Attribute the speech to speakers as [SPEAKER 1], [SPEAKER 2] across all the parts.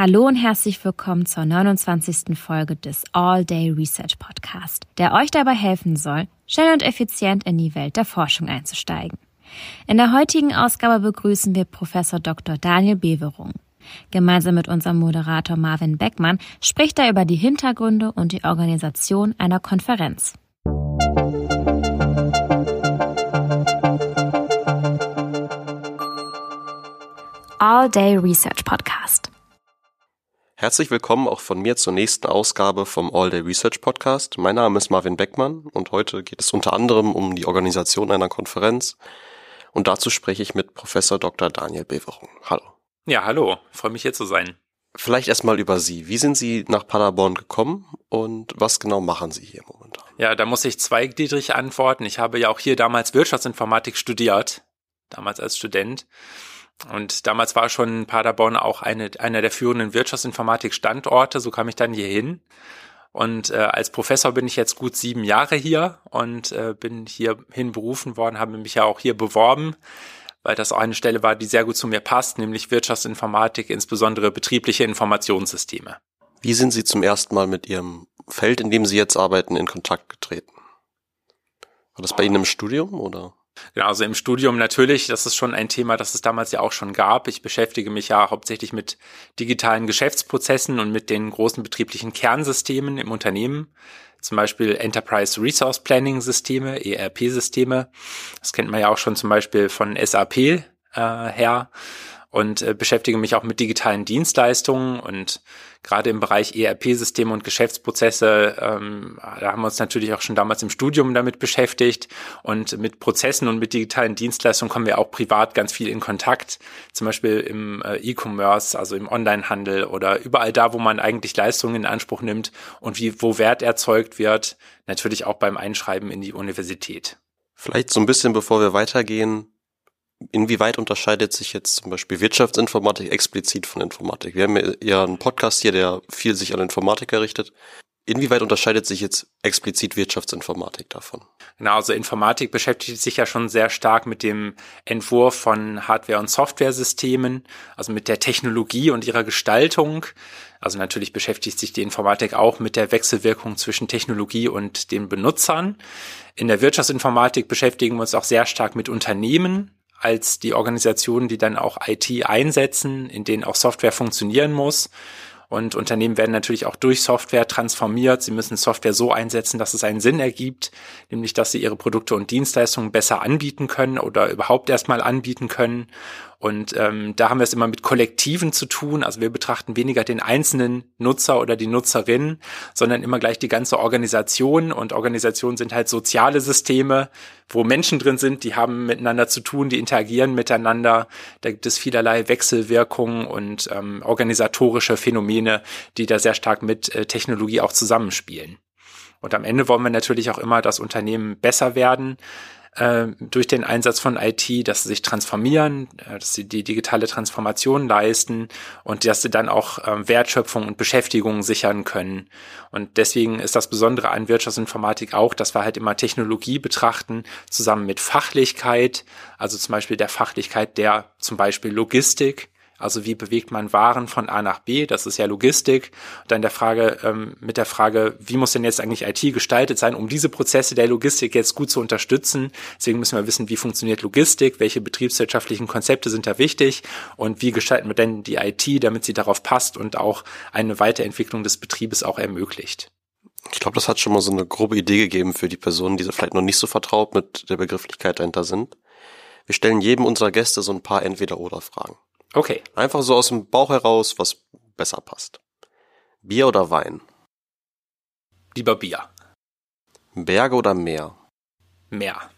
[SPEAKER 1] Hallo und herzlich willkommen zur 29. Folge des All Day Research Podcast, der euch dabei helfen soll, schnell und effizient in die Welt der Forschung einzusteigen. In der heutigen Ausgabe begrüßen wir Professor Dr. Daniel Beverung. Gemeinsam mit unserem Moderator Marvin Beckmann spricht er über die Hintergründe und die Organisation einer Konferenz. All Day Research Podcast.
[SPEAKER 2] Herzlich willkommen auch von mir zur nächsten Ausgabe vom All Day Research Podcast. Mein Name ist Marvin Beckmann und heute geht es unter anderem um die Organisation einer Konferenz und dazu spreche ich mit Professor Dr. Daniel Beverung. Hallo.
[SPEAKER 3] Ja, hallo. Freue mich hier zu sein.
[SPEAKER 2] Vielleicht erstmal über Sie. Wie sind Sie nach Paderborn gekommen und was genau machen Sie hier momentan?
[SPEAKER 3] Ja, da muss ich zweigliedrig antworten. Ich habe ja auch hier damals Wirtschaftsinformatik studiert, damals als Student und damals war schon Paderborn auch eine, einer der führenden Wirtschaftsinformatik-Standorte. So kam ich dann hier hin. Und äh, als Professor bin ich jetzt gut sieben Jahre hier und äh, bin hierhin berufen worden, habe mich ja auch hier beworben, weil das auch eine Stelle war, die sehr gut zu mir passt, nämlich Wirtschaftsinformatik, insbesondere betriebliche Informationssysteme.
[SPEAKER 2] Wie sind Sie zum ersten Mal mit Ihrem Feld, in dem Sie jetzt arbeiten, in Kontakt getreten? War das bei Ihnen im Studium oder?
[SPEAKER 3] Genau, also im Studium natürlich, das ist schon ein Thema, das es damals ja auch schon gab. Ich beschäftige mich ja hauptsächlich mit digitalen Geschäftsprozessen und mit den großen betrieblichen Kernsystemen im Unternehmen. Zum Beispiel Enterprise Resource Planning Systeme, ERP-Systeme. Das kennt man ja auch schon zum Beispiel von SAP äh, her und äh, beschäftige mich auch mit digitalen Dienstleistungen und gerade im Bereich ERP-Systeme und Geschäftsprozesse, ähm, da haben wir uns natürlich auch schon damals im Studium damit beschäftigt und mit Prozessen und mit digitalen Dienstleistungen kommen wir auch privat ganz viel in Kontakt, zum Beispiel im äh, E-Commerce, also im Onlinehandel oder überall da, wo man eigentlich Leistungen in Anspruch nimmt und wie, wo Wert erzeugt wird, natürlich auch beim Einschreiben in die Universität.
[SPEAKER 2] Vielleicht so ein bisschen, bevor wir weitergehen, Inwieweit unterscheidet sich jetzt zum Beispiel Wirtschaftsinformatik explizit von Informatik? Wir haben ja einen Podcast hier, der viel sich an Informatiker richtet. Inwieweit unterscheidet sich jetzt explizit Wirtschaftsinformatik davon?
[SPEAKER 3] Genau, also Informatik beschäftigt sich ja schon sehr stark mit dem Entwurf von Hardware- und Softwaresystemen, also mit der Technologie und ihrer Gestaltung. Also natürlich beschäftigt sich die Informatik auch mit der Wechselwirkung zwischen Technologie und den Benutzern. In der Wirtschaftsinformatik beschäftigen wir uns auch sehr stark mit Unternehmen, als die Organisationen, die dann auch IT einsetzen, in denen auch Software funktionieren muss. Und Unternehmen werden natürlich auch durch Software transformiert. Sie müssen Software so einsetzen, dass es einen Sinn ergibt, nämlich dass sie ihre Produkte und Dienstleistungen besser anbieten können oder überhaupt erstmal anbieten können. Und ähm, da haben wir es immer mit Kollektiven zu tun. Also wir betrachten weniger den einzelnen Nutzer oder die Nutzerin, sondern immer gleich die ganze Organisation. Und Organisationen sind halt soziale Systeme, wo Menschen drin sind, die haben miteinander zu tun, die interagieren miteinander. Da gibt es vielerlei Wechselwirkungen und ähm, organisatorische Phänomene, die da sehr stark mit äh, Technologie auch zusammenspielen. Und am Ende wollen wir natürlich auch immer, dass Unternehmen besser werden äh, durch den Einsatz von IT, dass sie sich transformieren, äh, dass sie die digitale Transformation leisten und dass sie dann auch äh, Wertschöpfung und Beschäftigung sichern können. Und deswegen ist das Besondere an Wirtschaftsinformatik auch, dass wir halt immer Technologie betrachten, zusammen mit Fachlichkeit, also zum Beispiel der Fachlichkeit der zum Beispiel Logistik, also wie bewegt man Waren von A nach B? Das ist ja Logistik. Und dann der Frage, ähm, mit der Frage, wie muss denn jetzt eigentlich IT gestaltet sein, um diese Prozesse der Logistik jetzt gut zu unterstützen? Deswegen müssen wir wissen, wie funktioniert Logistik, welche betriebswirtschaftlichen Konzepte sind da wichtig und wie gestalten wir denn die IT, damit sie darauf passt und auch eine Weiterentwicklung des Betriebes auch ermöglicht.
[SPEAKER 2] Ich glaube, das hat schon mal so eine grobe Idee gegeben für die Personen, die vielleicht noch nicht so vertraut mit der Begrifflichkeit dahinter sind. Wir stellen jedem unserer Gäste so ein paar Entweder-Oder-Fragen.
[SPEAKER 3] Okay.
[SPEAKER 2] Einfach so aus dem Bauch heraus, was besser passt. Bier oder Wein?
[SPEAKER 3] Lieber Bier.
[SPEAKER 2] Berge oder Meer?
[SPEAKER 3] Meer.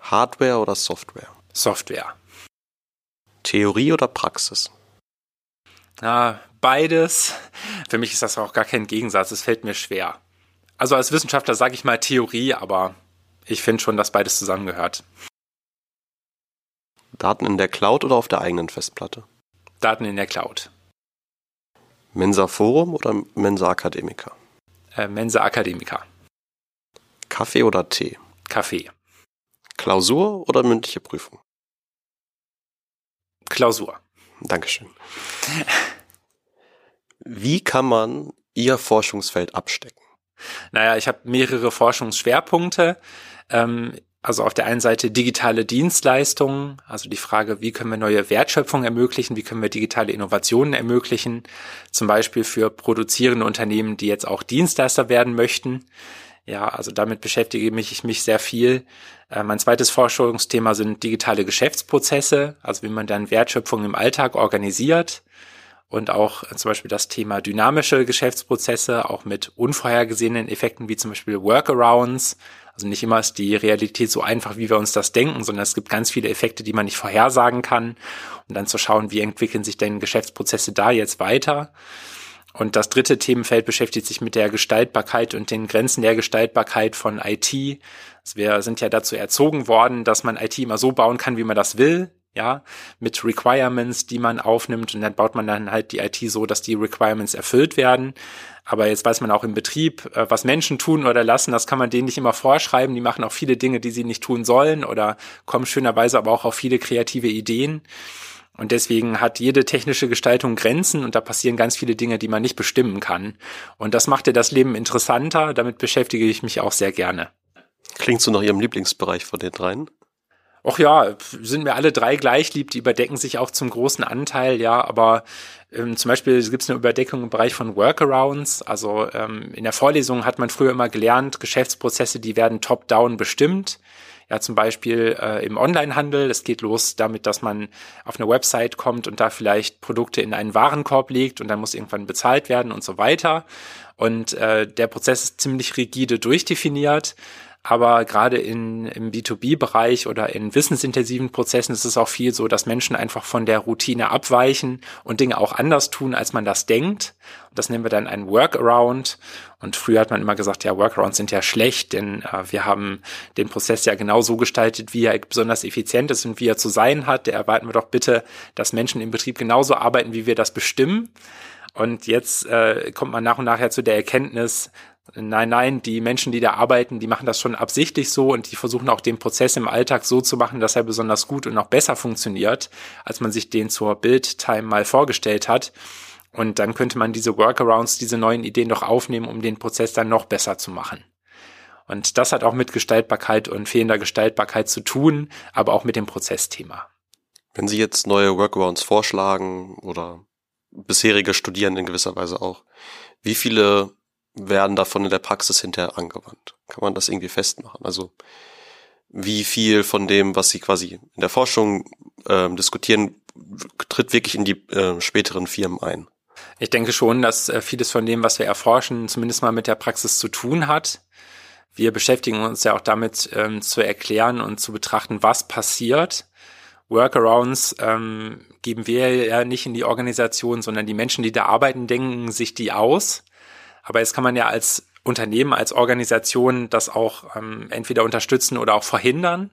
[SPEAKER 2] Hardware oder Software?
[SPEAKER 3] Software.
[SPEAKER 2] Theorie oder Praxis?
[SPEAKER 3] Ja, beides. Für mich ist das auch gar kein Gegensatz. Es fällt mir schwer. Also als Wissenschaftler sage ich mal Theorie, aber ich finde schon, dass beides zusammengehört.
[SPEAKER 2] Daten in der Cloud oder auf der eigenen Festplatte?
[SPEAKER 3] Daten in der Cloud.
[SPEAKER 2] Mensa Forum oder Mensa Akademiker?
[SPEAKER 3] Äh, Mensa Akademiker.
[SPEAKER 2] Kaffee oder Tee?
[SPEAKER 3] Kaffee.
[SPEAKER 2] Klausur oder mündliche Prüfung?
[SPEAKER 3] Klausur.
[SPEAKER 2] Dankeschön. Wie kann man Ihr Forschungsfeld abstecken?
[SPEAKER 3] Naja, ich habe mehrere Forschungsschwerpunkte. Ähm, also auf der einen Seite digitale Dienstleistungen, also die Frage, wie können wir neue Wertschöpfung ermöglichen, wie können wir digitale Innovationen ermöglichen, zum Beispiel für produzierende Unternehmen, die jetzt auch Dienstleister werden möchten. Ja, also damit beschäftige ich mich sehr viel. Äh, mein zweites Forschungsthema sind digitale Geschäftsprozesse, also wie man dann Wertschöpfung im Alltag organisiert und auch zum Beispiel das Thema dynamische Geschäftsprozesse, auch mit unvorhergesehenen Effekten wie zum Beispiel Workarounds. Also nicht immer ist die Realität so einfach, wie wir uns das denken, sondern es gibt ganz viele Effekte, die man nicht vorhersagen kann. Und dann zu schauen, wie entwickeln sich denn Geschäftsprozesse da jetzt weiter. Und das dritte Themenfeld beschäftigt sich mit der Gestaltbarkeit und den Grenzen der Gestaltbarkeit von IT. Also wir sind ja dazu erzogen worden, dass man IT immer so bauen kann, wie man das will ja, mit Requirements, die man aufnimmt und dann baut man dann halt die IT so, dass die Requirements erfüllt werden. Aber jetzt weiß man auch im Betrieb, äh, was Menschen tun oder lassen, das kann man denen nicht immer vorschreiben. Die machen auch viele Dinge, die sie nicht tun sollen oder kommen schönerweise aber auch auf viele kreative Ideen. Und deswegen hat jede technische Gestaltung Grenzen und da passieren ganz viele Dinge, die man nicht bestimmen kann. Und das macht ja das Leben interessanter. Damit beschäftige ich mich auch sehr gerne.
[SPEAKER 2] Klingt so nach Ihrem Lieblingsbereich von den dreien?
[SPEAKER 3] Ach ja, sind mir alle drei gleich lieb, die überdecken sich auch zum großen Anteil, ja, aber ähm, zum Beispiel gibt es eine Überdeckung im Bereich von Workarounds. Also ähm, in der Vorlesung hat man früher immer gelernt, Geschäftsprozesse, die werden top-down bestimmt. Ja, zum Beispiel äh, im Onlinehandel. Es geht los damit, dass man auf eine Website kommt und da vielleicht Produkte in einen Warenkorb legt und dann muss irgendwann bezahlt werden und so weiter. Und äh, der Prozess ist ziemlich rigide durchdefiniert. Aber gerade in, im B2B-Bereich oder in wissensintensiven Prozessen ist es auch viel so, dass Menschen einfach von der Routine abweichen und Dinge auch anders tun, als man das denkt. Das nennen wir dann ein Workaround. Und früher hat man immer gesagt, ja, Workarounds sind ja schlecht, denn äh, wir haben den Prozess ja genau so gestaltet, wie er besonders effizient ist und wie er zu sein hat. Da erwarten wir doch bitte, dass Menschen im Betrieb genauso arbeiten, wie wir das bestimmen. Und jetzt äh, kommt man nach und nach ja zu der Erkenntnis, Nein, nein, die Menschen, die da arbeiten, die machen das schon absichtlich so und die versuchen auch den Prozess im Alltag so zu machen, dass er besonders gut und noch besser funktioniert, als man sich den zur Build-Time mal vorgestellt hat. Und dann könnte man diese Workarounds, diese neuen Ideen doch aufnehmen, um den Prozess dann noch besser zu machen. Und das hat auch mit Gestaltbarkeit und fehlender Gestaltbarkeit zu tun, aber auch mit dem Prozessthema.
[SPEAKER 2] Wenn Sie jetzt neue Workarounds vorschlagen oder bisherige Studierende in gewisser Weise auch, wie viele werden davon in der Praxis hinterher angewandt? Kann man das irgendwie festmachen? Also wie viel von dem, was Sie quasi in der Forschung ähm, diskutieren, tritt wirklich in die äh, späteren Firmen ein?
[SPEAKER 3] Ich denke schon, dass äh, vieles von dem, was wir erforschen, zumindest mal mit der Praxis zu tun hat. Wir beschäftigen uns ja auch damit ähm, zu erklären und zu betrachten, was passiert. Workarounds ähm, geben wir ja nicht in die Organisation, sondern die Menschen, die da arbeiten, denken sich die aus. Aber jetzt kann man ja als Unternehmen, als Organisation das auch ähm, entweder unterstützen oder auch verhindern.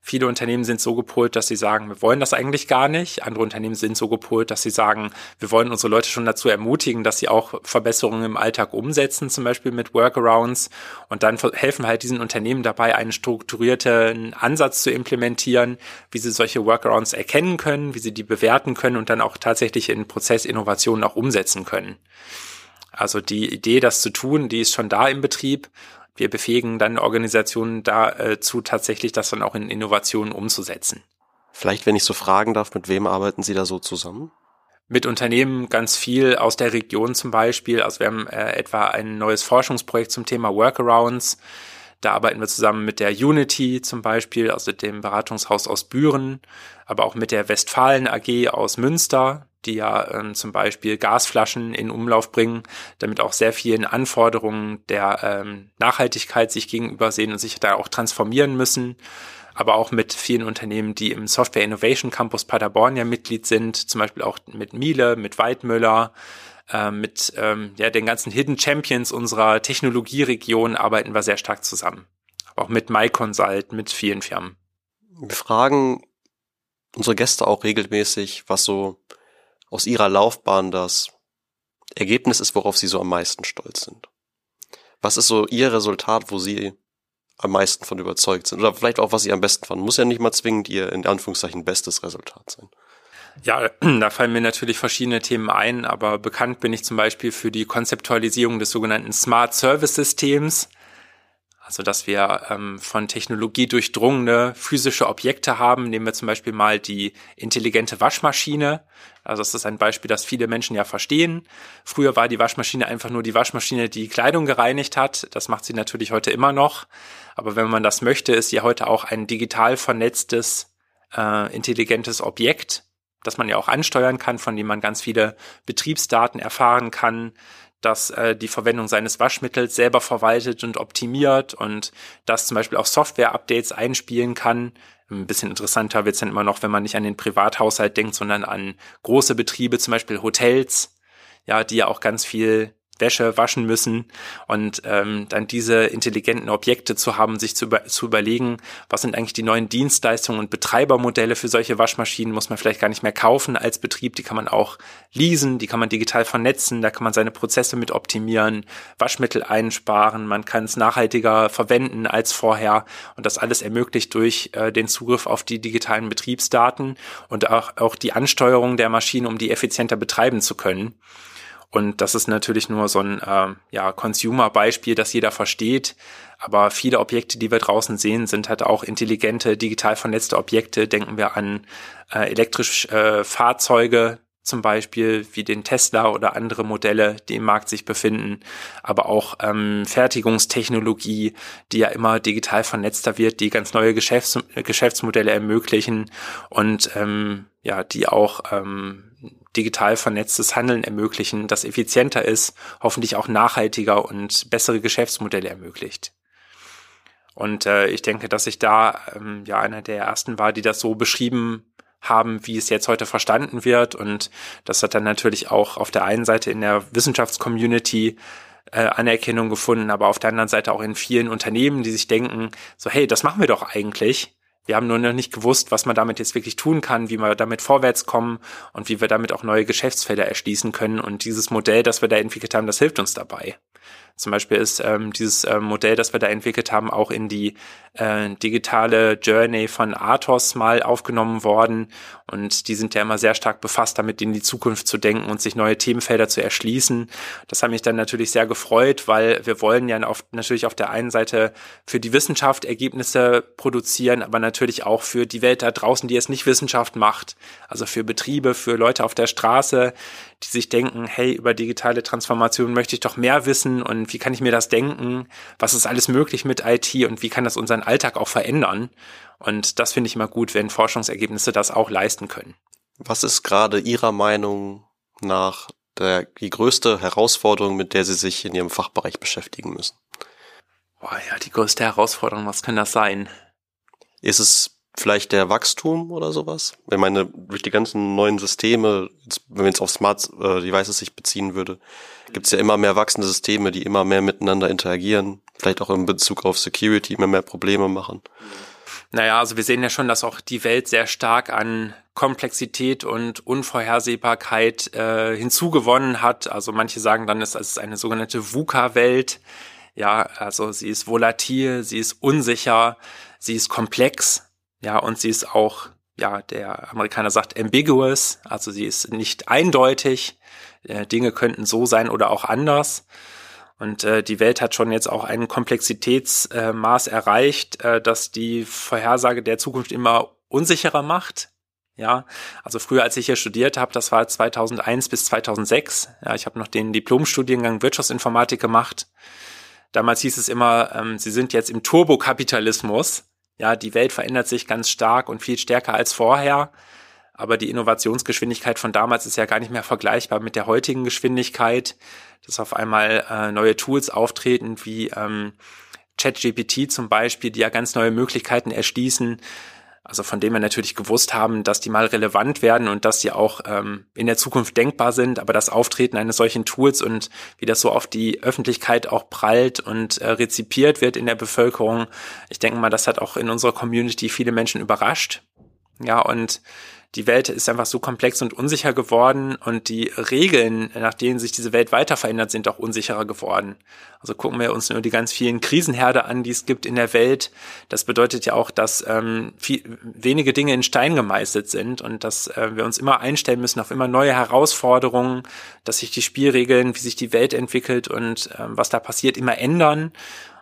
[SPEAKER 3] Viele Unternehmen sind so gepolt, dass sie sagen, wir wollen das eigentlich gar nicht. Andere Unternehmen sind so gepolt, dass sie sagen, wir wollen unsere Leute schon dazu ermutigen, dass sie auch Verbesserungen im Alltag umsetzen, zum Beispiel mit Workarounds. Und dann helfen halt diesen Unternehmen dabei, einen strukturierten Ansatz zu implementieren, wie sie solche Workarounds erkennen können, wie sie die bewerten können und dann auch tatsächlich in Prozessinnovationen auch umsetzen können. Also die Idee, das zu tun, die ist schon da im Betrieb. Wir befähigen dann Organisationen dazu, äh, tatsächlich das dann auch in Innovationen umzusetzen.
[SPEAKER 2] Vielleicht, wenn ich so fragen darf, mit wem arbeiten Sie da so zusammen?
[SPEAKER 3] Mit Unternehmen ganz viel aus der Region zum Beispiel. Also wir haben äh, etwa ein neues Forschungsprojekt zum Thema Workarounds. Da arbeiten wir zusammen mit der Unity zum Beispiel, also dem Beratungshaus aus Büren, aber auch mit der Westfalen AG aus Münster, die ja ähm, zum Beispiel Gasflaschen in Umlauf bringen, damit auch sehr vielen Anforderungen der ähm, Nachhaltigkeit sich gegenüber sehen und sich da auch transformieren müssen. Aber auch mit vielen Unternehmen, die im Software Innovation Campus Paderborn ja Mitglied sind, zum Beispiel auch mit Miele, mit Weidmüller, äh, mit ähm, ja, den ganzen Hidden Champions unserer Technologieregion arbeiten wir sehr stark zusammen. Aber auch mit MyConsult, mit vielen Firmen.
[SPEAKER 2] Wir fragen unsere Gäste auch regelmäßig, was so aus ihrer Laufbahn das Ergebnis ist, worauf sie so am meisten stolz sind? Was ist so ihr Resultat, wo sie am meisten von überzeugt sind? Oder vielleicht auch, was sie am besten fanden? Muss ja nicht mal zwingend ihr in Anführungszeichen bestes Resultat sein.
[SPEAKER 3] Ja, da fallen mir natürlich verschiedene Themen ein, aber bekannt bin ich zum Beispiel für die Konzeptualisierung des sogenannten Smart Service Systems. Also, dass wir ähm, von Technologie durchdrungene physische Objekte haben. Nehmen wir zum Beispiel mal die intelligente Waschmaschine. Also, das ist ein Beispiel, das viele Menschen ja verstehen. Früher war die Waschmaschine einfach nur die Waschmaschine, die Kleidung gereinigt hat. Das macht sie natürlich heute immer noch. Aber wenn man das möchte, ist sie heute auch ein digital vernetztes, äh, intelligentes Objekt, das man ja auch ansteuern kann, von dem man ganz viele Betriebsdaten erfahren kann das äh, die Verwendung seines Waschmittels selber verwaltet und optimiert und das zum Beispiel auch Software-Updates einspielen kann. Ein bisschen interessanter wird's dann immer noch, wenn man nicht an den Privathaushalt denkt, sondern an große Betriebe, zum Beispiel Hotels, ja, die ja auch ganz viel Wäsche waschen müssen und ähm, dann diese intelligenten Objekte zu haben, sich zu, über, zu überlegen, was sind eigentlich die neuen Dienstleistungen und Betreibermodelle für solche Waschmaschinen, muss man vielleicht gar nicht mehr kaufen als Betrieb, die kann man auch leasen, die kann man digital vernetzen, da kann man seine Prozesse mit optimieren, Waschmittel einsparen, man kann es nachhaltiger verwenden als vorher und das alles ermöglicht durch äh, den Zugriff auf die digitalen Betriebsdaten und auch, auch die Ansteuerung der Maschine, um die effizienter betreiben zu können. Und das ist natürlich nur so ein äh, ja, Consumer-Beispiel, das jeder versteht. Aber viele Objekte, die wir draußen sehen, sind halt auch intelligente, digital vernetzte Objekte. Denken wir an äh, elektrische äh, Fahrzeuge zum Beispiel, wie den Tesla oder andere Modelle, die im Markt sich befinden. Aber auch ähm, Fertigungstechnologie, die ja immer digital vernetzter wird, die ganz neue Geschäfts Geschäftsmodelle ermöglichen und ähm, ja, die auch ähm, digital vernetztes Handeln ermöglichen, das effizienter ist, hoffentlich auch nachhaltiger und bessere Geschäftsmodelle ermöglicht. Und äh, ich denke, dass ich da ähm, ja einer der ersten war, die das so beschrieben haben, wie es jetzt heute verstanden wird. Und das hat dann natürlich auch auf der einen Seite in der Wissenschaftscommunity äh, Anerkennung gefunden, aber auf der anderen Seite auch in vielen Unternehmen, die sich denken, so hey, das machen wir doch eigentlich. Wir haben nur noch nicht gewusst, was man damit jetzt wirklich tun kann, wie wir damit vorwärts kommen und wie wir damit auch neue Geschäftsfelder erschließen können. Und dieses Modell, das wir da entwickelt haben, das hilft uns dabei. Zum Beispiel ist ähm, dieses äh, Modell, das wir da entwickelt haben, auch in die äh, digitale Journey von Athos mal aufgenommen worden. Und die sind ja immer sehr stark befasst damit, in die Zukunft zu denken und sich neue Themenfelder zu erschließen. Das hat mich dann natürlich sehr gefreut, weil wir wollen ja auf, natürlich auf der einen Seite für die Wissenschaft Ergebnisse produzieren, aber natürlich auch für die Welt da draußen, die es nicht Wissenschaft macht. Also für Betriebe, für Leute auf der Straße, die sich denken, hey, über digitale Transformation möchte ich doch mehr wissen und wie kann ich mir das denken? Was ist alles möglich mit IT und wie kann das unseren Alltag auch verändern? Und das finde ich immer gut, wenn Forschungsergebnisse das auch leisten können.
[SPEAKER 2] Was ist gerade Ihrer Meinung nach der, die größte Herausforderung, mit der Sie sich in Ihrem Fachbereich beschäftigen müssen?
[SPEAKER 3] Boah, ja, die größte Herausforderung, was kann das sein?
[SPEAKER 2] Ist es vielleicht der Wachstum oder sowas? Ich meine, durch die ganzen neuen Systeme, wenn man jetzt auf Smart äh, Devices sich beziehen würde, gibt es ja immer mehr wachsende Systeme, die immer mehr miteinander interagieren, vielleicht auch in Bezug auf Security immer mehr Probleme machen.
[SPEAKER 3] Naja, also wir sehen ja schon, dass auch die Welt sehr stark an Komplexität und Unvorhersehbarkeit äh, hinzugewonnen hat. Also manche sagen dann, es ist eine sogenannte VUCA-Welt. Ja, also sie ist volatil, sie ist unsicher, sie ist komplex ja, und sie ist auch, ja, der Amerikaner sagt ambiguous, also sie ist nicht eindeutig. Äh, Dinge könnten so sein oder auch anders. Und äh, die Welt hat schon jetzt auch ein Komplexitätsmaß äh, erreicht, äh, das die Vorhersage der Zukunft immer unsicherer macht. Ja, also früher, als ich hier studiert habe, das war 2001 bis 2006. Ja, ich habe noch den Diplomstudiengang Wirtschaftsinformatik gemacht. Damals hieß es immer, ähm, Sie sind jetzt im Turbokapitalismus. Ja, die Welt verändert sich ganz stark und viel stärker als vorher. Aber die Innovationsgeschwindigkeit von damals ist ja gar nicht mehr vergleichbar mit der heutigen Geschwindigkeit, dass auf einmal äh, neue Tools auftreten wie ähm, ChatGPT zum Beispiel, die ja ganz neue Möglichkeiten erschließen, also von dem wir natürlich gewusst haben, dass die mal relevant werden und dass sie auch ähm, in der Zukunft denkbar sind, aber das Auftreten eines solchen Tools und wie das so auf die Öffentlichkeit auch prallt und äh, rezipiert wird in der Bevölkerung, ich denke mal, das hat auch in unserer Community viele Menschen überrascht. Ja, und die Welt ist einfach so komplex und unsicher geworden und die Regeln, nach denen sich diese Welt weiter verändert, sind auch unsicherer geworden. Also gucken wir uns nur die ganz vielen Krisenherde an, die es gibt in der Welt. Das bedeutet ja auch, dass ähm, viel, wenige Dinge in Stein gemeißelt sind und dass äh, wir uns immer einstellen müssen auf immer neue Herausforderungen, dass sich die Spielregeln, wie sich die Welt entwickelt und äh, was da passiert, immer ändern.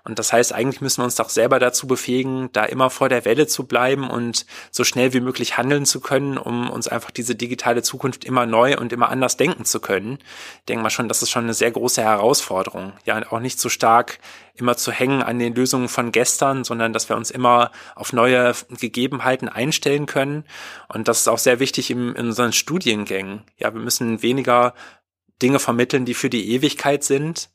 [SPEAKER 3] Und das heißt, eigentlich müssen wir uns doch selber dazu befähigen, da immer vor der Welle zu bleiben und so schnell wie möglich handeln zu können, um uns einfach diese digitale Zukunft immer neu und immer anders denken zu können. Ich denke mal schon, das ist schon eine sehr große Herausforderung. Ja, auch nicht so stark immer zu hängen an den Lösungen von gestern, sondern dass wir uns immer auf neue Gegebenheiten einstellen können. Und das ist auch sehr wichtig in, in unseren Studiengängen. Ja, wir müssen weniger Dinge vermitteln, die für die Ewigkeit sind,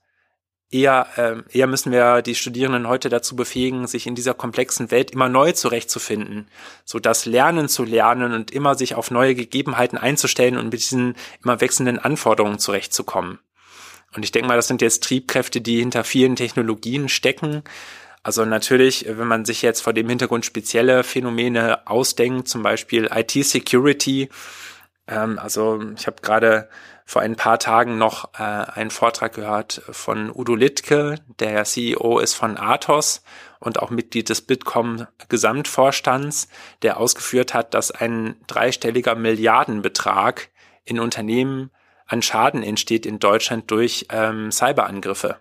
[SPEAKER 3] eher, äh, eher müssen wir die Studierenden heute dazu befähigen, sich in dieser komplexen Welt immer neu zurechtzufinden, so das Lernen zu lernen und immer sich auf neue Gegebenheiten einzustellen und mit diesen immer wechselnden Anforderungen zurechtzukommen. Und ich denke mal, das sind jetzt Triebkräfte, die hinter vielen Technologien stecken. Also natürlich, wenn man sich jetzt vor dem Hintergrund spezielle Phänomene ausdenkt, zum Beispiel IT-Security, ähm, also ich habe gerade vor ein paar Tagen noch äh, einen Vortrag gehört von Udo Littke, der CEO ist von Athos und auch Mitglied des Bitkom Gesamtvorstands, der ausgeführt hat, dass ein dreistelliger Milliardenbetrag in Unternehmen an Schaden entsteht in Deutschland durch ähm, Cyberangriffe.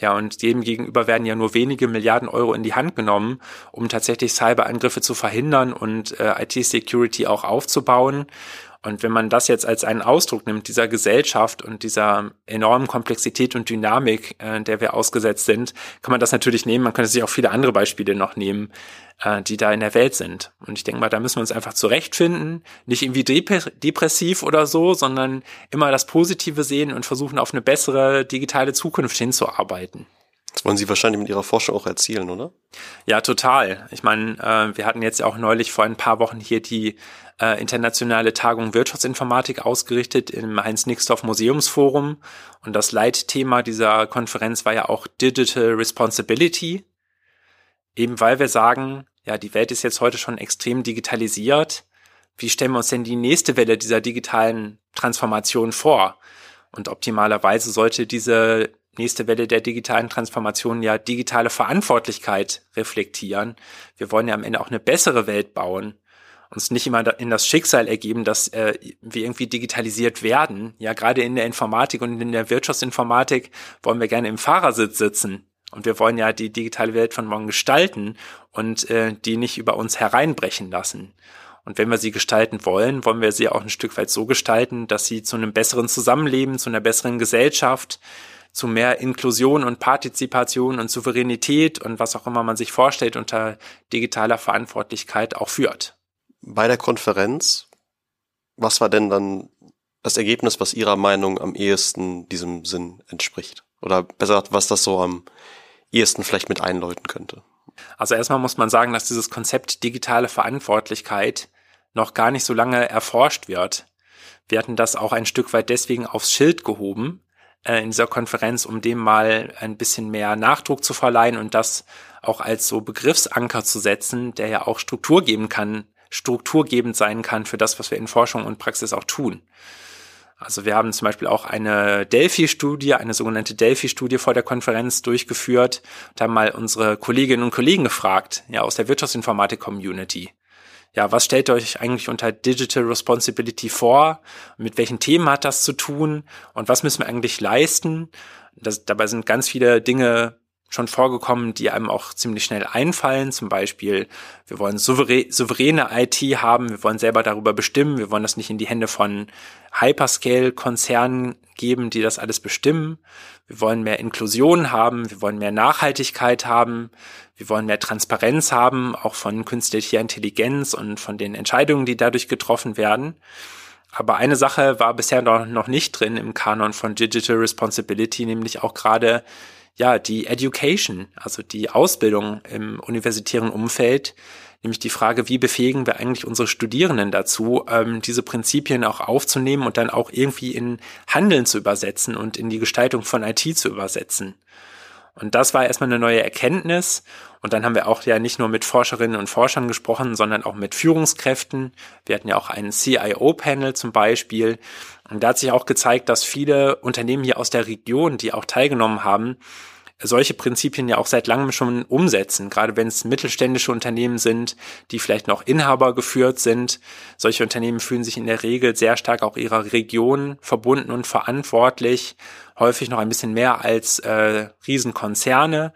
[SPEAKER 3] Ja, und dem gegenüber werden ja nur wenige Milliarden Euro in die Hand genommen, um tatsächlich Cyberangriffe zu verhindern und äh, IT-Security auch aufzubauen. Und wenn man das jetzt als einen Ausdruck nimmt, dieser Gesellschaft und dieser enormen Komplexität und Dynamik, äh, der wir ausgesetzt sind, kann man das natürlich nehmen. Man könnte sich auch viele andere Beispiele noch nehmen, äh, die da in der Welt sind. Und ich denke mal, da müssen wir uns einfach zurechtfinden, nicht irgendwie depressiv oder so, sondern immer das Positive sehen und versuchen, auf eine bessere digitale Zukunft hinzuarbeiten.
[SPEAKER 2] Das wollen Sie wahrscheinlich mit Ihrer Forschung auch erzielen, oder?
[SPEAKER 3] Ja, total. Ich meine, äh, wir hatten jetzt auch neulich vor ein paar Wochen hier die äh, internationale Tagung Wirtschaftsinformatik ausgerichtet im Heinz-Nixdorf Museumsforum. Und das Leitthema dieser Konferenz war ja auch Digital Responsibility. Eben weil wir sagen, ja, die Welt ist jetzt heute schon extrem digitalisiert. Wie stellen wir uns denn die nächste Welle dieser digitalen Transformation vor? Und optimalerweise sollte diese nächste Welle der digitalen Transformation ja digitale Verantwortlichkeit reflektieren. Wir wollen ja am Ende auch eine bessere Welt bauen uns nicht immer in das Schicksal ergeben, dass äh, wir irgendwie digitalisiert werden. Ja, gerade in der Informatik und in der Wirtschaftsinformatik wollen wir gerne im Fahrersitz sitzen. Und wir wollen ja die digitale Welt von morgen gestalten und äh, die nicht über uns hereinbrechen lassen. Und wenn wir sie gestalten wollen, wollen wir sie auch ein Stück weit so gestalten, dass sie zu einem besseren Zusammenleben, zu einer besseren Gesellschaft, zu mehr Inklusion und Partizipation und Souveränität und was auch immer man sich vorstellt unter digitaler Verantwortlichkeit auch führt
[SPEAKER 2] bei der Konferenz, was war denn dann das Ergebnis, was Ihrer Meinung am ehesten diesem Sinn entspricht? Oder besser gesagt, was das so am ehesten vielleicht mit einläuten könnte?
[SPEAKER 3] Also erstmal muss man sagen, dass dieses Konzept digitale Verantwortlichkeit noch gar nicht so lange erforscht wird. Wir hatten das auch ein Stück weit deswegen aufs Schild gehoben äh, in dieser Konferenz, um dem mal ein bisschen mehr Nachdruck zu verleihen und das auch als so Begriffsanker zu setzen, der ja auch Struktur geben kann strukturgebend sein kann für das, was wir in Forschung und Praxis auch tun. Also wir haben zum Beispiel auch eine Delphi-Studie, eine sogenannte Delphi-Studie vor der Konferenz durchgeführt und haben mal unsere Kolleginnen und Kollegen gefragt, ja, aus der Wirtschaftsinformatik-Community. Ja, was stellt ihr euch eigentlich unter Digital Responsibility vor? Mit welchen Themen hat das zu tun? Und was müssen wir eigentlich leisten? Das, dabei sind ganz viele Dinge schon vorgekommen, die einem auch ziemlich schnell einfallen. Zum Beispiel, wir wollen souverä souveräne IT haben, wir wollen selber darüber bestimmen, wir wollen das nicht in die Hände von Hyperscale-Konzernen geben, die das alles bestimmen. Wir wollen mehr Inklusion haben, wir wollen mehr Nachhaltigkeit haben, wir wollen mehr Transparenz haben, auch von künstlicher Intelligenz und von den Entscheidungen, die dadurch getroffen werden. Aber eine Sache war bisher noch nicht drin im Kanon von Digital Responsibility, nämlich auch gerade ja, die Education, also die Ausbildung im universitären Umfeld, nämlich die Frage, wie befähigen wir eigentlich unsere Studierenden dazu, ähm, diese Prinzipien auch aufzunehmen und dann auch irgendwie in Handeln zu übersetzen und in die Gestaltung von IT zu übersetzen. Und das war erstmal eine neue Erkenntnis. Und dann haben wir auch ja nicht nur mit Forscherinnen und Forschern gesprochen, sondern auch mit Führungskräften. Wir hatten ja auch einen CIO-Panel zum Beispiel. Und da hat sich auch gezeigt, dass viele Unternehmen hier aus der Region, die auch teilgenommen haben, solche Prinzipien ja auch seit langem schon umsetzen, gerade wenn es mittelständische Unternehmen sind, die vielleicht noch Inhaber geführt sind. Solche Unternehmen fühlen sich in der Regel sehr stark auch ihrer Region verbunden und verantwortlich, häufig noch ein bisschen mehr als äh, Riesenkonzerne.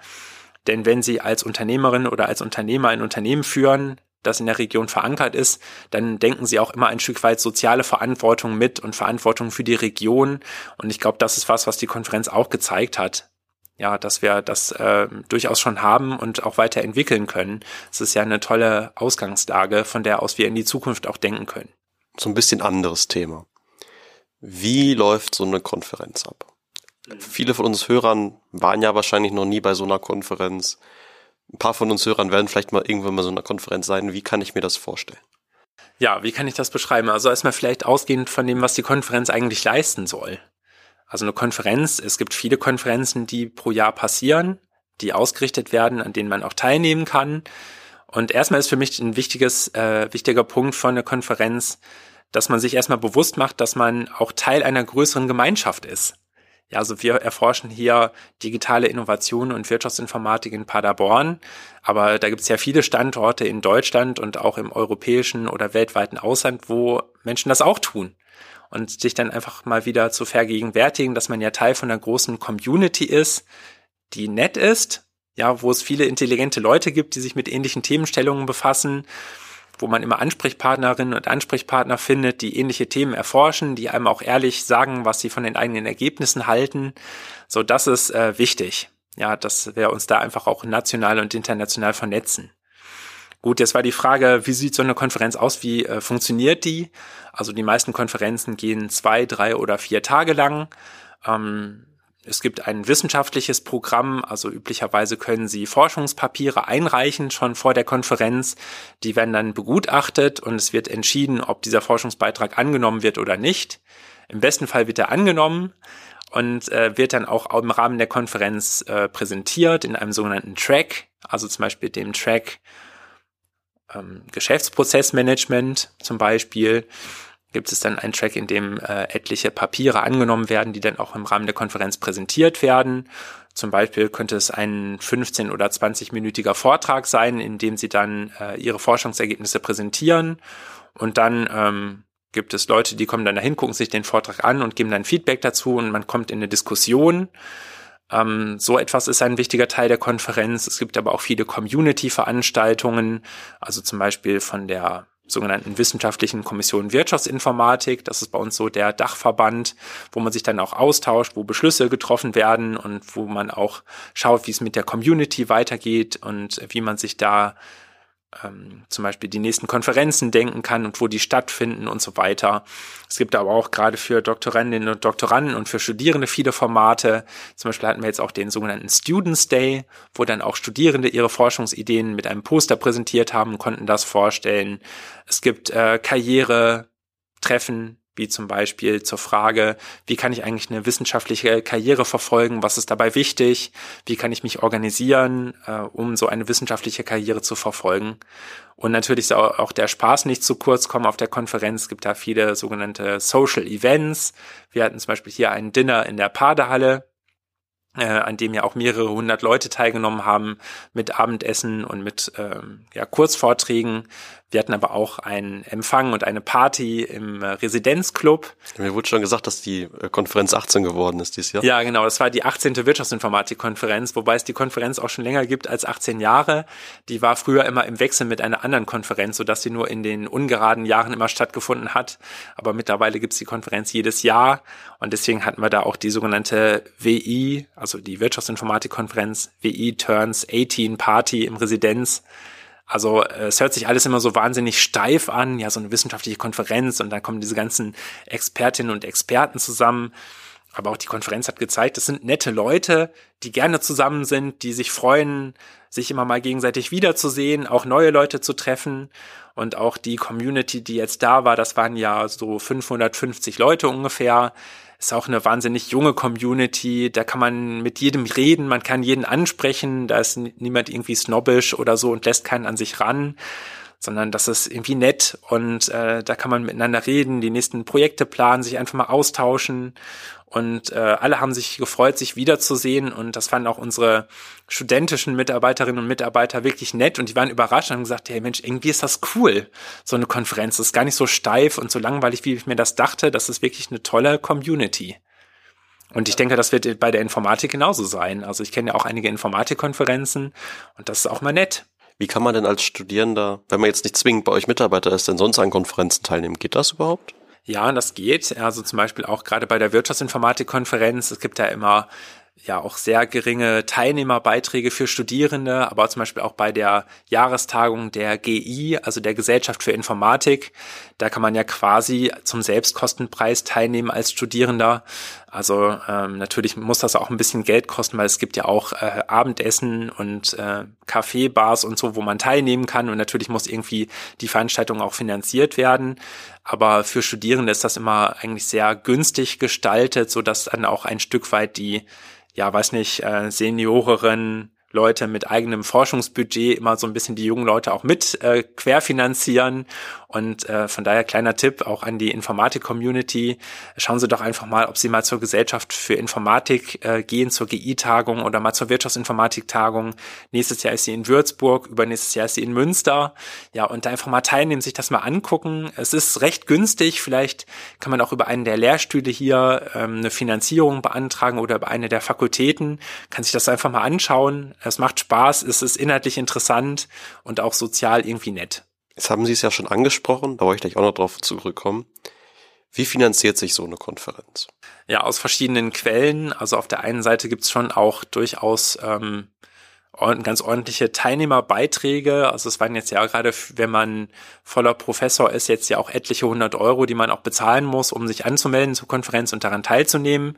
[SPEAKER 3] Denn wenn sie als Unternehmerin oder als Unternehmer ein Unternehmen führen, das in der Region verankert ist, dann denken sie auch immer ein Stück weit soziale Verantwortung mit und Verantwortung für die Region. Und ich glaube, das ist was, was die Konferenz auch gezeigt hat ja, dass wir das äh, durchaus schon haben und auch weiterentwickeln können. Es ist ja eine tolle Ausgangslage, von der aus wir in die Zukunft auch denken können.
[SPEAKER 2] So ein bisschen anderes Thema. Wie läuft so eine Konferenz ab? Viele von uns Hörern waren ja wahrscheinlich noch nie bei so einer Konferenz. Ein paar von uns Hörern werden vielleicht mal irgendwann mal so einer Konferenz sein. Wie kann ich mir das vorstellen?
[SPEAKER 3] Ja, wie kann ich das beschreiben? Also erstmal vielleicht ausgehend von dem, was die Konferenz eigentlich leisten soll. Also eine Konferenz, es gibt viele Konferenzen, die pro Jahr passieren, die ausgerichtet werden, an denen man auch teilnehmen kann. Und erstmal ist für mich ein wichtiges, äh, wichtiger Punkt von der Konferenz, dass man sich erstmal bewusst macht, dass man auch Teil einer größeren Gemeinschaft ist. Ja, also wir erforschen hier digitale Innovation und Wirtschaftsinformatik in Paderborn, aber da gibt es ja viele Standorte in Deutschland und auch im europäischen oder weltweiten Ausland, wo Menschen das auch tun. Und sich dann einfach mal wieder zu vergegenwärtigen, dass man ja Teil von einer großen Community ist, die nett ist, ja, wo es viele intelligente Leute gibt, die sich mit ähnlichen Themenstellungen befassen, wo man immer Ansprechpartnerinnen und Ansprechpartner findet, die ähnliche Themen erforschen, die einem auch ehrlich sagen, was sie von den eigenen Ergebnissen halten. So, das ist äh, wichtig. Ja, dass wir uns da einfach auch national und international vernetzen. Gut, jetzt war die Frage, wie sieht so eine Konferenz aus? Wie äh, funktioniert die? Also die meisten Konferenzen gehen zwei, drei oder vier Tage lang. Ähm, es gibt ein wissenschaftliches Programm, also üblicherweise können Sie Forschungspapiere einreichen schon vor der Konferenz. Die werden dann begutachtet und es wird entschieden, ob dieser Forschungsbeitrag angenommen wird oder nicht. Im besten Fall wird er angenommen und äh, wird dann auch im Rahmen der Konferenz äh, präsentiert in einem sogenannten Track, also zum Beispiel dem Track ähm, Geschäftsprozessmanagement zum Beispiel gibt es dann einen Track, in dem äh, etliche Papiere angenommen werden, die dann auch im Rahmen der Konferenz präsentiert werden. Zum Beispiel könnte es ein 15- oder 20-minütiger Vortrag sein, in dem sie dann äh, ihre Forschungsergebnisse präsentieren. Und dann ähm, gibt es Leute, die kommen dann dahin, gucken sich den Vortrag an und geben dann Feedback dazu und man kommt in eine Diskussion. Ähm, so etwas ist ein wichtiger Teil der Konferenz. Es gibt aber auch viele Community-Veranstaltungen, also zum Beispiel von der sogenannten Wissenschaftlichen Kommission Wirtschaftsinformatik. Das ist bei uns so der Dachverband, wo man sich dann auch austauscht, wo Beschlüsse getroffen werden und wo man auch schaut, wie es mit der Community weitergeht und wie man sich da ähm, zum Beispiel die nächsten Konferenzen denken kann und wo die stattfinden und so weiter. Es gibt aber auch gerade für Doktorandinnen und Doktoranden und für Studierende viele Formate. Zum Beispiel hatten wir jetzt auch den sogenannten Students Day, wo dann auch Studierende ihre Forschungsideen mit einem Poster präsentiert haben, konnten das vorstellen. Es gibt äh, Karriere-Treffen, wie zum Beispiel zur Frage, wie kann ich eigentlich eine wissenschaftliche Karriere verfolgen, was ist dabei wichtig, wie kann ich mich organisieren, äh, um so eine wissenschaftliche Karriere zu verfolgen. Und natürlich soll auch der Spaß nicht zu kurz kommen auf der Konferenz. Es gibt da viele sogenannte Social Events. Wir hatten zum Beispiel hier ein Dinner in der Padehalle äh, an dem ja auch mehrere hundert Leute teilgenommen haben mit Abendessen und mit ähm, ja, Kurzvorträgen. Wir hatten aber auch einen Empfang und eine Party im äh, Residenzclub.
[SPEAKER 2] Mir wurde schon gesagt, dass die äh, Konferenz 18 geworden ist dieses Jahr.
[SPEAKER 3] Ja, genau. Das war die 18. Wirtschaftsinformatik-Konferenz, wobei es die Konferenz auch schon länger gibt als 18 Jahre. Die war früher immer im Wechsel mit einer anderen Konferenz, sodass sie nur in den ungeraden Jahren immer stattgefunden hat. Aber mittlerweile gibt es die Konferenz jedes Jahr und deswegen hatten wir da auch die sogenannte WI, also die Wirtschaftsinformatik-Konferenz, WI Turns 18 Party im Residenz. Also äh, es hört sich alles immer so wahnsinnig steif an, ja, so eine wissenschaftliche Konferenz und dann kommen diese ganzen Expertinnen und Experten zusammen. Aber auch die Konferenz hat gezeigt, es sind nette Leute, die gerne zusammen sind, die sich freuen, sich immer mal gegenseitig wiederzusehen, auch neue Leute zu treffen. Und auch die Community, die jetzt da war, das waren ja so 550 Leute ungefähr. Ist auch eine wahnsinnig junge Community. Da kann man mit jedem reden, man kann jeden ansprechen. Da ist niemand irgendwie snobbisch oder so und lässt keinen an sich ran sondern das ist irgendwie nett und äh, da kann man miteinander reden, die nächsten Projekte planen, sich einfach mal austauschen und äh, alle haben sich gefreut, sich wiederzusehen und das fanden auch unsere studentischen Mitarbeiterinnen und Mitarbeiter wirklich nett und die waren überrascht und haben gesagt, hey Mensch, irgendwie ist das cool, so eine Konferenz. Das ist gar nicht so steif und so langweilig, wie ich mir das dachte. Das ist wirklich eine tolle Community. Und ich denke, das wird bei der Informatik genauso sein. Also ich kenne ja auch einige Informatikkonferenzen und das ist auch mal nett.
[SPEAKER 2] Wie kann man denn als Studierender, wenn man jetzt nicht zwingend bei euch Mitarbeiter ist, denn sonst an Konferenzen teilnehmen? Geht das überhaupt?
[SPEAKER 3] Ja, das geht. Also zum Beispiel auch gerade bei der Wirtschaftsinformatikkonferenz. Es gibt ja immer ja auch sehr geringe Teilnehmerbeiträge für Studierende, aber zum Beispiel auch bei der Jahrestagung der GI, also der Gesellschaft für Informatik, da kann man ja quasi zum Selbstkostenpreis teilnehmen als Studierender. Also ähm, natürlich muss das auch ein bisschen Geld kosten, weil es gibt ja auch äh, Abendessen und äh, Kaffeebars und so, wo man teilnehmen kann und natürlich muss irgendwie die Veranstaltung auch finanziert werden. Aber für Studierende ist das immer eigentlich sehr günstig gestaltet, so dass dann auch ein Stück weit die ja, weiß nicht, äh, Senioreren, Leute mit eigenem Forschungsbudget immer so ein bisschen die jungen Leute auch mit äh, querfinanzieren. Und äh, von daher kleiner Tipp auch an die Informatik-Community. Schauen Sie doch einfach mal, ob Sie mal zur Gesellschaft für Informatik äh, gehen, zur GI-Tagung oder mal zur Wirtschaftsinformatik-Tagung. Nächstes Jahr ist sie in Würzburg, übernächstes Jahr ist sie in Münster. Ja, und da einfach mal teilnehmen, sich das mal angucken. Es ist recht günstig. Vielleicht kann man auch über einen der Lehrstühle hier ähm, eine Finanzierung beantragen oder über eine der Fakultäten. Kann sich das einfach mal anschauen es macht Spaß, es ist inhaltlich interessant und auch sozial irgendwie nett.
[SPEAKER 2] Jetzt haben Sie es ja schon angesprochen, da wollte ich gleich auch noch drauf zurückkommen. Wie finanziert sich so eine Konferenz?
[SPEAKER 3] Ja, aus verschiedenen Quellen. Also auf der einen Seite gibt's schon auch durchaus ähm, ganz ordentliche Teilnehmerbeiträge. Also es waren jetzt ja gerade, wenn man voller Professor ist, jetzt ja auch etliche hundert Euro, die man auch bezahlen muss, um sich anzumelden zur Konferenz und daran teilzunehmen.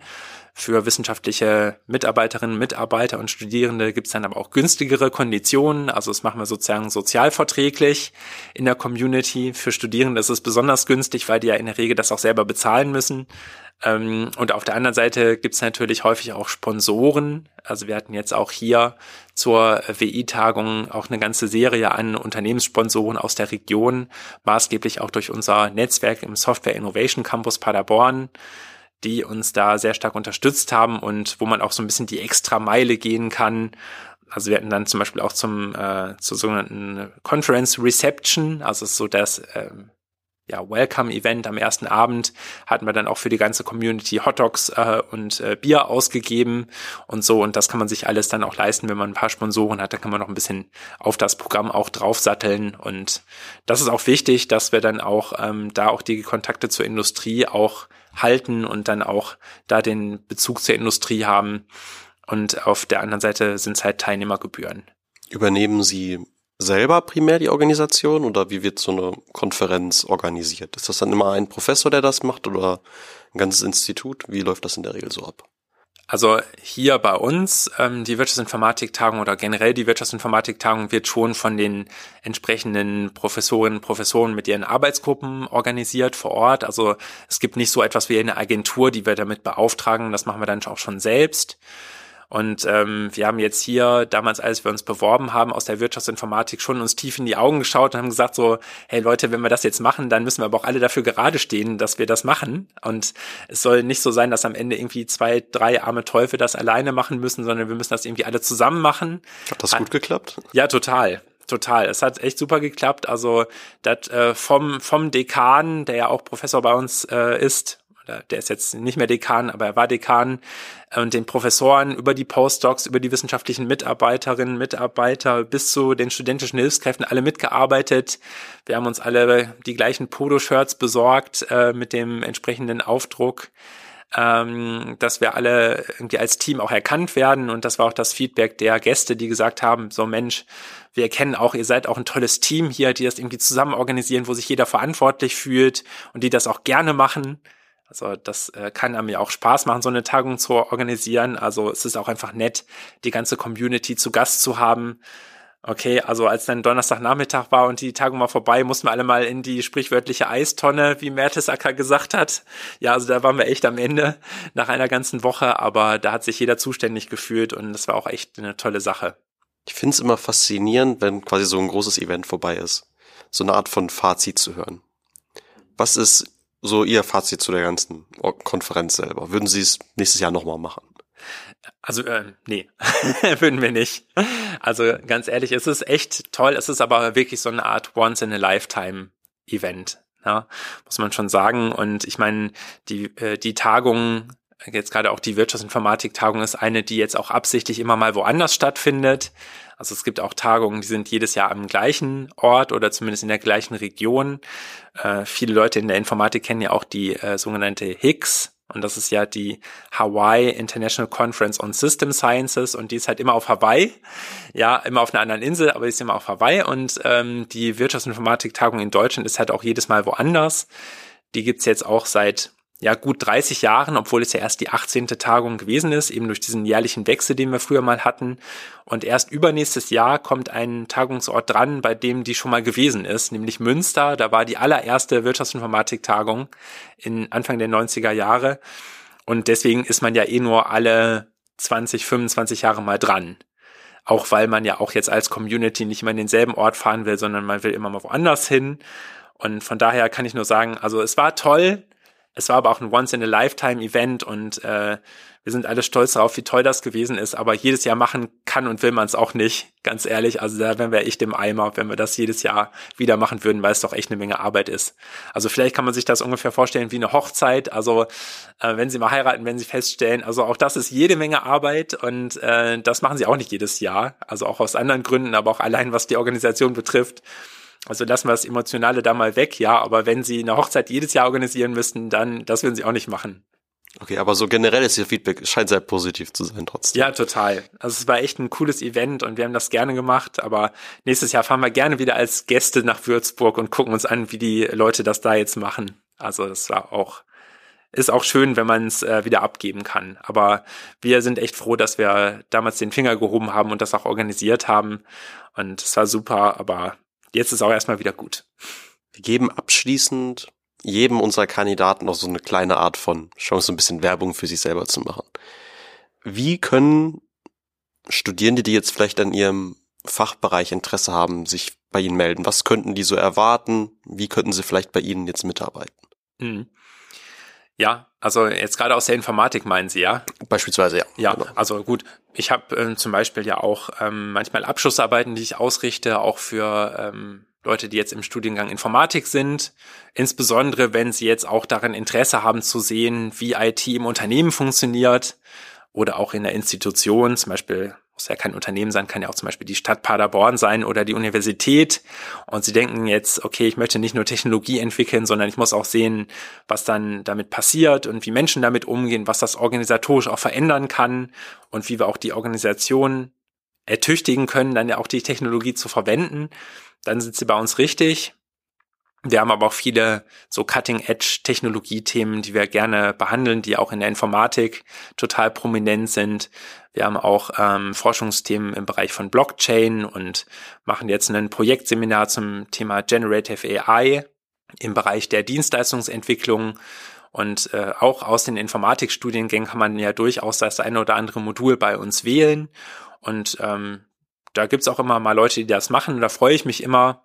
[SPEAKER 3] Für wissenschaftliche Mitarbeiterinnen, Mitarbeiter und Studierende gibt es dann aber auch günstigere Konditionen. Also das machen wir sozusagen sozialverträglich in der Community. Für Studierende ist es besonders günstig, weil die ja in der Regel das auch selber bezahlen müssen. Ähm, und auf der anderen Seite gibt es natürlich häufig auch Sponsoren. Also wir hatten jetzt auch hier zur WI-Tagung auch eine ganze Serie an Unternehmenssponsoren aus der Region, maßgeblich auch durch unser Netzwerk im Software Innovation Campus Paderborn die uns da sehr stark unterstützt haben und wo man auch so ein bisschen die extra Meile gehen kann. Also wir hatten dann zum Beispiel auch zum äh, zur sogenannten Conference Reception, also so das ähm, ja, Welcome-Event am ersten Abend hatten wir dann auch für die ganze Community Hotdogs äh, und äh, Bier ausgegeben und so. Und das kann man sich alles dann auch leisten, wenn man ein paar Sponsoren hat. Da kann man noch ein bisschen auf das Programm auch draufsatteln. Und das ist auch wichtig, dass wir dann auch ähm, da auch die Kontakte zur Industrie auch halten und dann auch da den Bezug zur Industrie haben. Und auf der anderen Seite sind es halt Teilnehmergebühren.
[SPEAKER 2] Übernehmen Sie selber primär die Organisation oder wie wird so eine Konferenz organisiert? Ist das dann immer ein Professor, der das macht oder ein ganzes Institut? Wie läuft das in der Regel so ab?
[SPEAKER 3] Also hier bei uns, ähm, die Wirtschaftsinformatik-Tagung oder generell die Wirtschaftsinformatik-Tagung wird schon von den entsprechenden Professorinnen und Professoren mit ihren Arbeitsgruppen organisiert vor Ort. Also es gibt nicht so etwas wie eine Agentur, die wir damit beauftragen. Das machen wir dann auch schon selbst. Und ähm, wir haben jetzt hier damals, als wir uns beworben haben, aus der Wirtschaftsinformatik schon uns tief in die Augen geschaut und haben gesagt so, hey Leute, wenn wir das jetzt machen, dann müssen wir aber auch alle dafür gerade stehen, dass wir das machen. Und es soll nicht so sein, dass am Ende irgendwie zwei, drei arme Teufel das alleine machen müssen, sondern wir müssen das irgendwie alle zusammen machen.
[SPEAKER 2] Hat das gut geklappt?
[SPEAKER 3] Ja, total total. Es hat echt super geklappt. Also das äh, vom vom Dekan, der ja auch Professor bei uns äh, ist, der ist jetzt nicht mehr Dekan, aber er war Dekan, und den Professoren über die Postdocs, über die wissenschaftlichen Mitarbeiterinnen, Mitarbeiter bis zu den studentischen Hilfskräften alle mitgearbeitet. Wir haben uns alle die gleichen Polo-Shirts besorgt äh, mit dem entsprechenden Aufdruck. Ähm, dass wir alle irgendwie als Team auch erkannt werden und das war auch das Feedback der Gäste, die gesagt haben, so Mensch, wir erkennen auch, ihr seid auch ein tolles Team hier, die das irgendwie zusammen organisieren, wo sich jeder verantwortlich fühlt und die das auch gerne machen. Also das äh, kann einem ja auch Spaß machen, so eine Tagung zu organisieren. Also es ist auch einfach nett, die ganze Community zu Gast zu haben. Okay, also als dann Donnerstagnachmittag war und die Tagung war vorbei, mussten wir alle mal in die sprichwörtliche Eistonne, wie Mertesacker gesagt hat. Ja, also da waren wir echt am Ende nach einer ganzen Woche, aber da hat sich jeder zuständig gefühlt und das war auch echt eine tolle Sache.
[SPEAKER 2] Ich finde es immer faszinierend, wenn quasi so ein großes Event vorbei ist. So eine Art von Fazit zu hören. Was ist so Ihr Fazit zu der ganzen Konferenz selber? Würden Sie es nächstes Jahr nochmal machen?
[SPEAKER 3] Also, äh, nee, würden wir nicht. Also ganz ehrlich, es ist echt toll. Es ist aber wirklich so eine Art Once-in-a-Lifetime-Event. Ja, muss man schon sagen. Und ich meine, die, äh, die Tagung, jetzt gerade auch die Wirtschaftsinformatik-Tagung ist eine, die jetzt auch absichtlich immer mal woanders stattfindet. Also es gibt auch Tagungen, die sind jedes Jahr am gleichen Ort oder zumindest in der gleichen Region. Äh, viele Leute in der Informatik kennen ja auch die äh, sogenannte HICS, und das ist ja die Hawaii International Conference on System Sciences und die ist halt immer auf Hawaii. Ja, immer auf einer anderen Insel, aber die ist immer auf Hawaii. Und ähm, die Wirtschaftsinformatik-Tagung in Deutschland ist halt auch jedes Mal woanders. Die gibt's jetzt auch seit ja gut 30 Jahren, obwohl es ja erst die 18. Tagung gewesen ist, eben durch diesen jährlichen Wechsel, den wir früher mal hatten. Und erst übernächstes Jahr kommt ein Tagungsort dran, bei dem die schon mal gewesen ist, nämlich Münster. Da war die allererste Wirtschaftsinformatik-Tagung in Anfang der 90er Jahre. Und deswegen ist man ja eh nur alle 20, 25 Jahre mal dran. Auch weil man ja auch jetzt als Community nicht immer in denselben Ort fahren will, sondern man will immer mal woanders hin. Und von daher kann ich nur sagen, also es war toll, es war aber auch ein Once-in-a-Lifetime-Event und äh, wir sind alle stolz darauf, wie toll das gewesen ist. Aber jedes Jahr machen kann und will man es auch nicht, ganz ehrlich. Also da wären wir echt im Eimer, wenn wir das jedes Jahr wieder machen würden, weil es doch echt eine Menge Arbeit ist. Also vielleicht kann man sich das ungefähr vorstellen wie eine Hochzeit. Also äh, wenn Sie mal heiraten, wenn Sie feststellen, also auch das ist jede Menge Arbeit und äh, das machen Sie auch nicht jedes Jahr. Also auch aus anderen Gründen, aber auch allein was die Organisation betrifft. Also lassen wir das Emotionale da mal weg, ja, aber wenn Sie eine Hochzeit jedes Jahr organisieren müssten, dann, das würden Sie auch nicht machen.
[SPEAKER 2] Okay, aber so generell ist Ihr Feedback, scheint sehr positiv zu sein trotzdem.
[SPEAKER 3] Ja, total. Also es war echt ein cooles Event und wir haben das gerne gemacht, aber nächstes Jahr fahren wir gerne wieder als Gäste nach Würzburg und gucken uns an, wie die Leute das da jetzt machen. Also das war auch, ist auch schön, wenn man es äh, wieder abgeben kann. Aber wir sind echt froh, dass wir damals den Finger gehoben haben und das auch organisiert haben. Und es war super, aber jetzt ist auch erstmal wieder gut.
[SPEAKER 2] Wir geben abschließend jedem unserer Kandidaten noch so eine kleine Art von Chance, ein bisschen Werbung für sich selber zu machen. Wie können Studierende, die jetzt vielleicht an ihrem Fachbereich Interesse haben, sich bei Ihnen melden? Was könnten die so erwarten? Wie könnten sie vielleicht bei Ihnen jetzt mitarbeiten? Mhm.
[SPEAKER 3] Ja, also jetzt gerade aus der Informatik meinen Sie, ja?
[SPEAKER 2] Beispielsweise, ja.
[SPEAKER 3] Ja, genau. also gut. Ich habe ähm, zum Beispiel ja auch ähm, manchmal Abschlussarbeiten, die ich ausrichte, auch für ähm, Leute, die jetzt im Studiengang Informatik sind. Insbesondere, wenn sie jetzt auch daran Interesse haben zu sehen, wie IT im Unternehmen funktioniert oder auch in der Institution, zum Beispiel muss ja kein Unternehmen sein, kann ja auch zum Beispiel die Stadt Paderborn sein oder die Universität. Und sie denken jetzt, okay, ich möchte nicht nur Technologie entwickeln, sondern ich muss auch sehen, was dann damit passiert und wie Menschen damit umgehen, was das organisatorisch auch verändern kann und wie wir auch die Organisation ertüchtigen können, dann ja auch die Technologie zu verwenden. Dann sind sie bei uns richtig. Wir haben aber auch viele so Cutting-Edge-Technologie-Themen, die wir gerne behandeln, die auch in der Informatik total prominent sind. Wir haben auch ähm, Forschungsthemen im Bereich von Blockchain und machen jetzt ein Projektseminar zum Thema Generative AI im Bereich der Dienstleistungsentwicklung. Und äh, auch aus den Informatikstudiengängen kann man ja durchaus das eine oder andere Modul bei uns wählen. Und ähm, da gibt's auch immer mal Leute, die das machen. Da freue ich mich immer,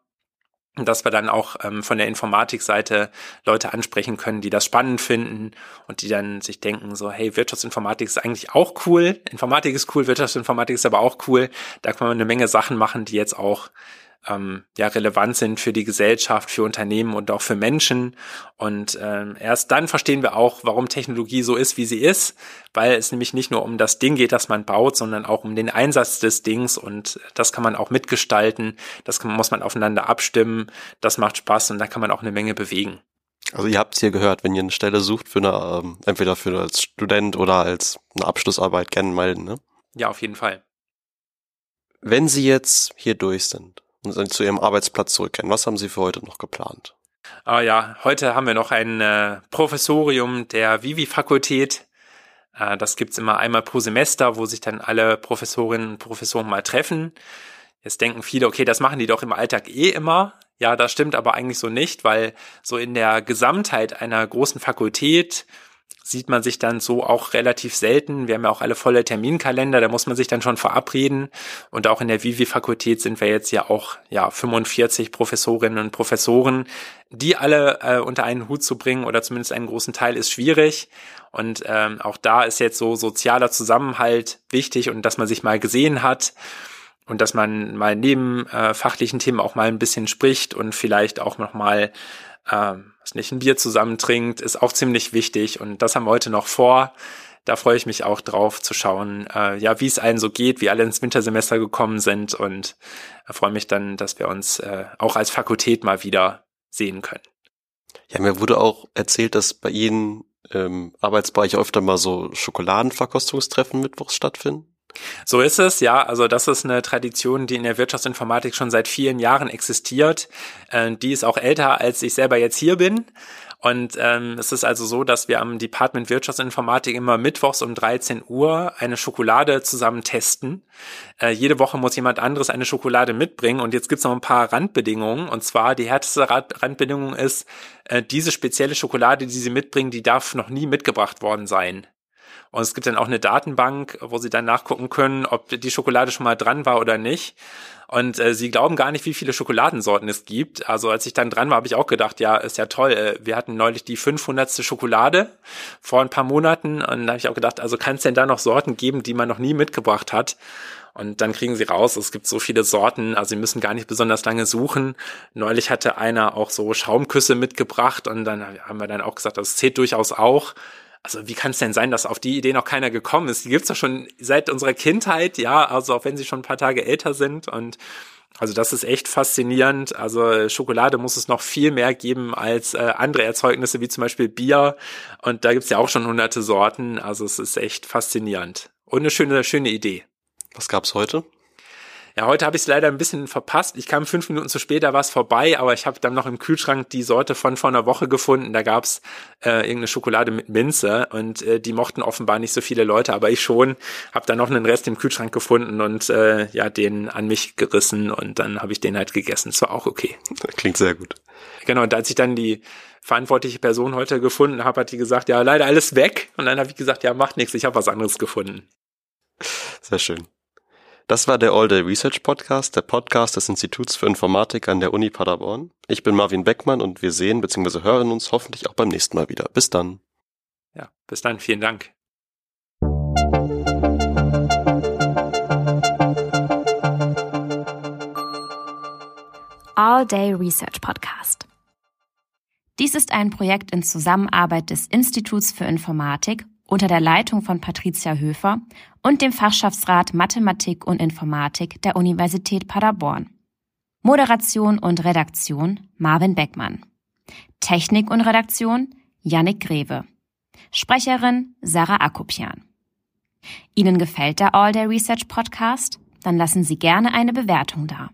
[SPEAKER 3] dass wir dann auch ähm, von der Informatikseite Leute ansprechen können, die das spannend finden und die dann sich denken, so, hey, Wirtschaftsinformatik ist eigentlich auch cool, Informatik ist cool, Wirtschaftsinformatik ist aber auch cool. Da kann man eine Menge Sachen machen, die jetzt auch ähm, ja relevant sind für die Gesellschaft, für Unternehmen und auch für Menschen. Und ähm, erst dann verstehen wir auch, warum Technologie so ist, wie sie ist, weil es nämlich nicht nur um das Ding geht, das man baut, sondern auch um den Einsatz des Dings und das kann man auch mitgestalten, das kann, muss man aufeinander abstimmen, das macht Spaß und da kann man auch eine Menge bewegen.
[SPEAKER 2] Also ihr habt es hier gehört, wenn ihr eine Stelle sucht für eine, ähm, entweder für als Student oder als eine Abschlussarbeit gerne melden, ne?
[SPEAKER 3] Ja, auf jeden Fall.
[SPEAKER 2] Wenn Sie jetzt hier durch sind, und zu Ihrem Arbeitsplatz zurückkehren. Was haben Sie für heute noch geplant?
[SPEAKER 3] Ah ja, heute haben wir noch ein äh, Professorium der Vivi-Fakultät. Äh, das gibt's immer einmal pro Semester, wo sich dann alle Professorinnen und Professoren mal treffen. Jetzt denken viele, okay, das machen die doch im Alltag eh immer. Ja, das stimmt aber eigentlich so nicht, weil so in der Gesamtheit einer großen Fakultät sieht man sich dann so auch relativ selten. Wir haben ja auch alle volle Terminkalender, da muss man sich dann schon verabreden. Und auch in der Vivi-Fakultät sind wir jetzt ja auch ja 45 Professorinnen und Professoren, die alle äh, unter einen Hut zu bringen oder zumindest einen großen Teil ist schwierig. Und ähm, auch da ist jetzt so sozialer Zusammenhalt wichtig und dass man sich mal gesehen hat und dass man mal neben äh, fachlichen Themen auch mal ein bisschen spricht und vielleicht auch noch mal ähm, was nicht ein Bier zusammen trinkt, ist auch ziemlich wichtig und das haben wir heute noch vor. Da freue ich mich auch drauf zu schauen, äh, ja, wie es allen so geht, wie alle ins Wintersemester gekommen sind und freue mich dann, dass wir uns äh, auch als Fakultät mal wieder sehen können.
[SPEAKER 2] Ja, mir wurde auch erzählt, dass bei Ihnen im Arbeitsbereich öfter mal so Schokoladenverkostungstreffen mittwochs stattfinden.
[SPEAKER 3] So ist es, ja. Also das ist eine Tradition, die in der Wirtschaftsinformatik schon seit vielen Jahren existiert. Äh, die ist auch älter, als ich selber jetzt hier bin. Und ähm, es ist also so, dass wir am Department Wirtschaftsinformatik immer mittwochs um 13 Uhr eine Schokolade zusammen testen. Äh, jede Woche muss jemand anderes eine Schokolade mitbringen. Und jetzt gibt's noch ein paar Randbedingungen. Und zwar die härteste Randbedingung ist, äh, diese spezielle Schokolade, die sie mitbringen, die darf noch nie mitgebracht worden sein. Und es gibt dann auch eine Datenbank, wo sie dann nachgucken können, ob die Schokolade schon mal dran war oder nicht. Und äh, sie glauben gar nicht, wie viele Schokoladensorten es gibt. Also als ich dann dran war, habe ich auch gedacht, ja, ist ja toll. Äh, wir hatten neulich die 500. Schokolade vor ein paar Monaten. Und da habe ich auch gedacht, also kann es denn da noch Sorten geben, die man noch nie mitgebracht hat? Und dann kriegen sie raus, es gibt so viele Sorten, also sie müssen gar nicht besonders lange suchen. Neulich hatte einer auch so Schaumküsse mitgebracht und dann haben wir dann auch gesagt, das zählt durchaus auch also wie kann es denn sein, dass auf die Idee noch keiner gekommen ist? Die gibt's doch schon seit unserer Kindheit, ja, also auch wenn sie schon ein paar Tage älter sind und also das ist echt faszinierend. Also Schokolade muss es noch viel mehr geben als äh, andere Erzeugnisse wie zum Beispiel Bier. Und da gibt's ja auch schon hunderte Sorten. Also es ist echt faszinierend. Und eine schöne, schöne Idee.
[SPEAKER 2] Was gab's heute?
[SPEAKER 3] Ja, heute habe ich es leider ein bisschen verpasst. Ich kam fünf Minuten zu spät, da war es vorbei, aber ich habe dann noch im Kühlschrank die Sorte von vor einer Woche gefunden. Da gab's äh, irgendeine Schokolade mit Minze und äh, die mochten offenbar nicht so viele Leute, aber ich schon. Habe dann noch einen Rest im Kühlschrank gefunden und äh, ja, den an mich gerissen und dann habe ich den halt gegessen. Das war auch okay.
[SPEAKER 2] Klingt sehr gut.
[SPEAKER 3] Genau, und als ich dann die verantwortliche Person heute gefunden habe, hat die gesagt, ja, leider alles weg. Und dann habe ich gesagt, ja, macht nichts, ich habe was anderes gefunden.
[SPEAKER 2] Sehr schön. Das war der All Day Research Podcast, der Podcast des Instituts für Informatik an der Uni Paderborn. Ich bin Marvin Beckmann und wir sehen bzw. hören uns hoffentlich auch beim nächsten Mal wieder. Bis dann.
[SPEAKER 3] Ja, bis dann. Vielen Dank.
[SPEAKER 1] All Day Research Podcast. Dies ist ein Projekt in Zusammenarbeit des Instituts für Informatik unter der Leitung von Patricia Höfer und dem Fachschaftsrat Mathematik und Informatik der Universität Paderborn. Moderation und Redaktion Marvin Beckmann. Technik und Redaktion Yannick Greve. Sprecherin Sarah Akopian. Ihnen gefällt der All Day Research Podcast? Dann lassen Sie gerne eine Bewertung da.